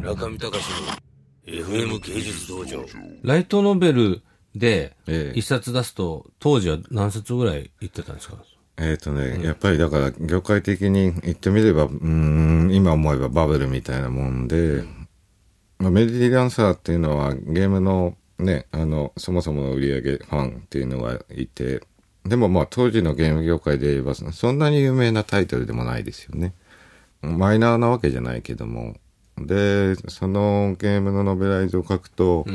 中見隆の FM 芸術道場。ライトノベルでええ一冊出すと、当時は何冊ぐらい言ってたんですか？えっ、とね、やっぱりだから業界的に言ってみれば、うーん、今思えばバブルみたいなもんで、まあ、メディランサーっていうのはゲームのね、あの、そもそもの売り上げファンっていうのがいて、でもまあ当時のゲーム業界で言えば、そんなに有名なタイトルでもないですよね。マイナーなわけじゃないけども。で、そのゲームのノベライズを書くと、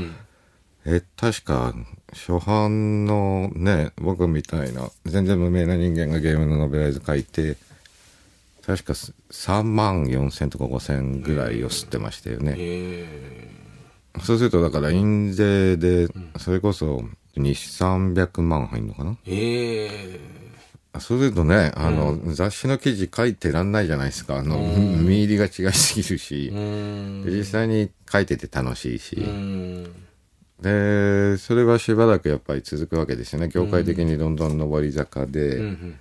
え、確か、初版のね、僕みたいな、全然無名な人間がゲームのノベライズ書いて、確か3万4千とか5千ぐらいを吸ってましたよね。えそうすると、だから印税で、それこそ2、300万入るのかな？ええそうするとね、あの、雑誌の記事書いてらんないじゃないですか。あの、見入りが違いすぎるし実際に書いてて楽しいし、うん。で、それはしばらくやっぱり続くわけですよね。業界的にどんどん上り坂で、うん。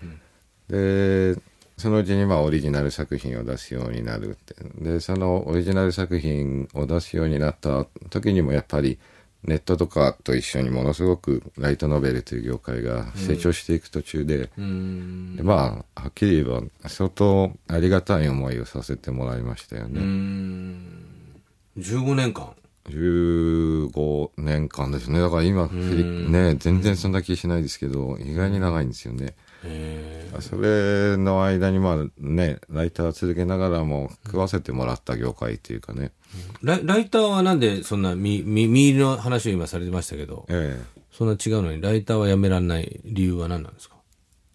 で、そのうちにまあオリジナル作品を出すようになるって。で、そのオリジナル作品を出すようになった時にもやっぱりネットとかと一緒にものすごくライトノベルという業界が成長していく途中で、うん。でまあ、はっきり言えば相当ありがたい思いをさせてもらいましたようね。ん。15年間。15年間ですね。だから今、ね、全然そんな気しないですけど、意外に長いんですよね。えそれの間にまあね、ライター続けながらも食わせてもらった業界っていうかね。ライライターはなんでそんなみ、み、見入りの話を今されてましたけど、えそんな違うのに、ライターはやめられない理由は何なんですか？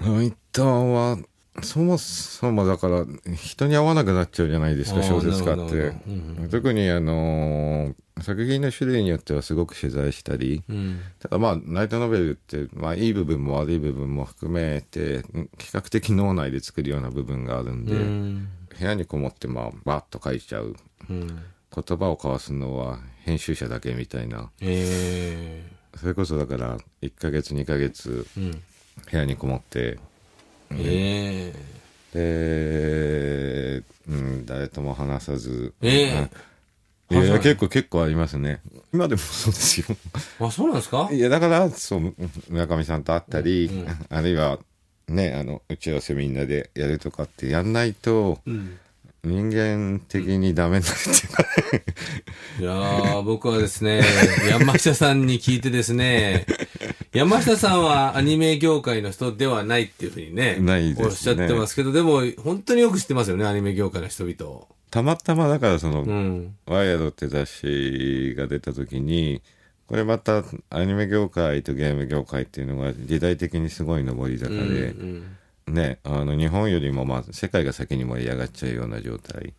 え。ライターは、そもそもだから人に合わなくなっちゃうじゃないですか、小説家っなるほどなてる。特にあのー作品の種類によってはすごく取材したり、うん。ただまあ、ライトノベルって、まあ、いい部分も悪い部分も含めて、うん比較的脳内で作るような部分があるんで、うん。部屋にこもって、まあ、バーッと書いちゃう。うん。言葉を交わすのは編集者だけみたいな。えそれこそだから、1ヶ月、2ヶ月。部屋にこもって、ええで、うん、誰とも話さず。ええうんいや結構、結構ありますね。今でもそうですよ。あ、そうなんですか？いや、だから、そう、村上さんと会ったり、あるいは、ね、あの、打ち合わせみんなでやるとかってやんないと、うん。人間的にダメになるっていうか、いやー、僕はですね、山下さんに聞いてですね、山下さんはアニメ業界の人ではないっていうふうにね、ねおっしゃってますけど、でも、本当によく知ってますよね、アニメ業界の人々を。たまたまだからその、うん。ワイヤードって雑誌が出た時に、これまたアニメ業界とゲーム業界っていうのが時代的にすごい上り坂で、うんね、あの日本よりもまあ世界が先に盛り上がっちゃうような状態。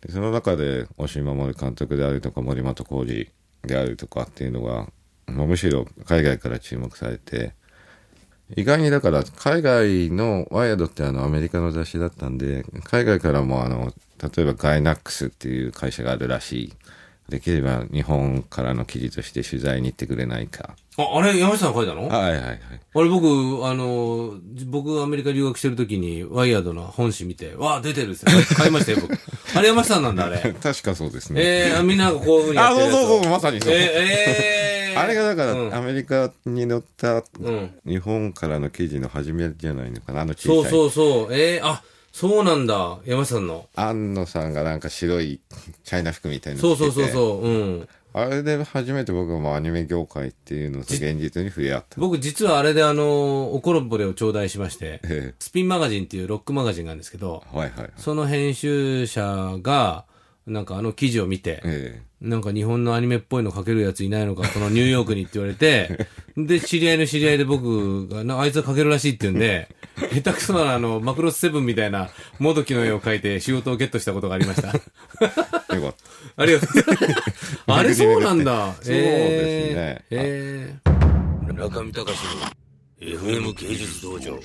でその中で押井守監督であるとか森本浩二であるとかっていうのが、まあ、むしろ海外から注目されて、意外にだから海外のワイヤードってあのアメリカの雑誌だったんで、海外からもあの、例えばガイナックスっていう会社があるらしい。できれば日本からの記事として取材に行ってくれないか。あ、あれ、山下さん書いたの？あはいはいはい。れ、僕、あの、僕アメリカ留学してる時に、ワイヤードの本誌見て、わあ、出てるっすよ。買いましたよ、僕。あれ山下さんなんだ、あれ。確かそうですね。えー、みんながこういうふうにやあ、ってるやつをそうそうそう、まさにそう。えー、えー、あれがだから、うんアメリカに載ったうん日本からの記事の始めじゃないのかな、あの小さい。そうそうそう。えー、あ、そうなんだ。山下さんの？安野さんがなんか白い チャイナ服みたいなそうそうそうそう。うん。あれで初めて僕もアニメ業界っていうのと現実に触れ合った。僕実はあれであの、おころぼれを頂戴しまして、えスピンマガジンっていうロックマガジンがあるんですけど、えはいはいはい。その編集者が、なんかあの記事を見て、えなんか日本のアニメっぽいの書けるやついないのか、このニューヨークにって言われて、で、知り合いの知り合いで僕が、なあいつは書けるらしいって言うんで、下手くそなあの、マクロスセブンみたいな、もどきの絵を描いて仕事をゲットしたことがありました。えよかった。ありがとう。あれ そうなんだ。そうですねえーえー中見隆の FM 芸術道場。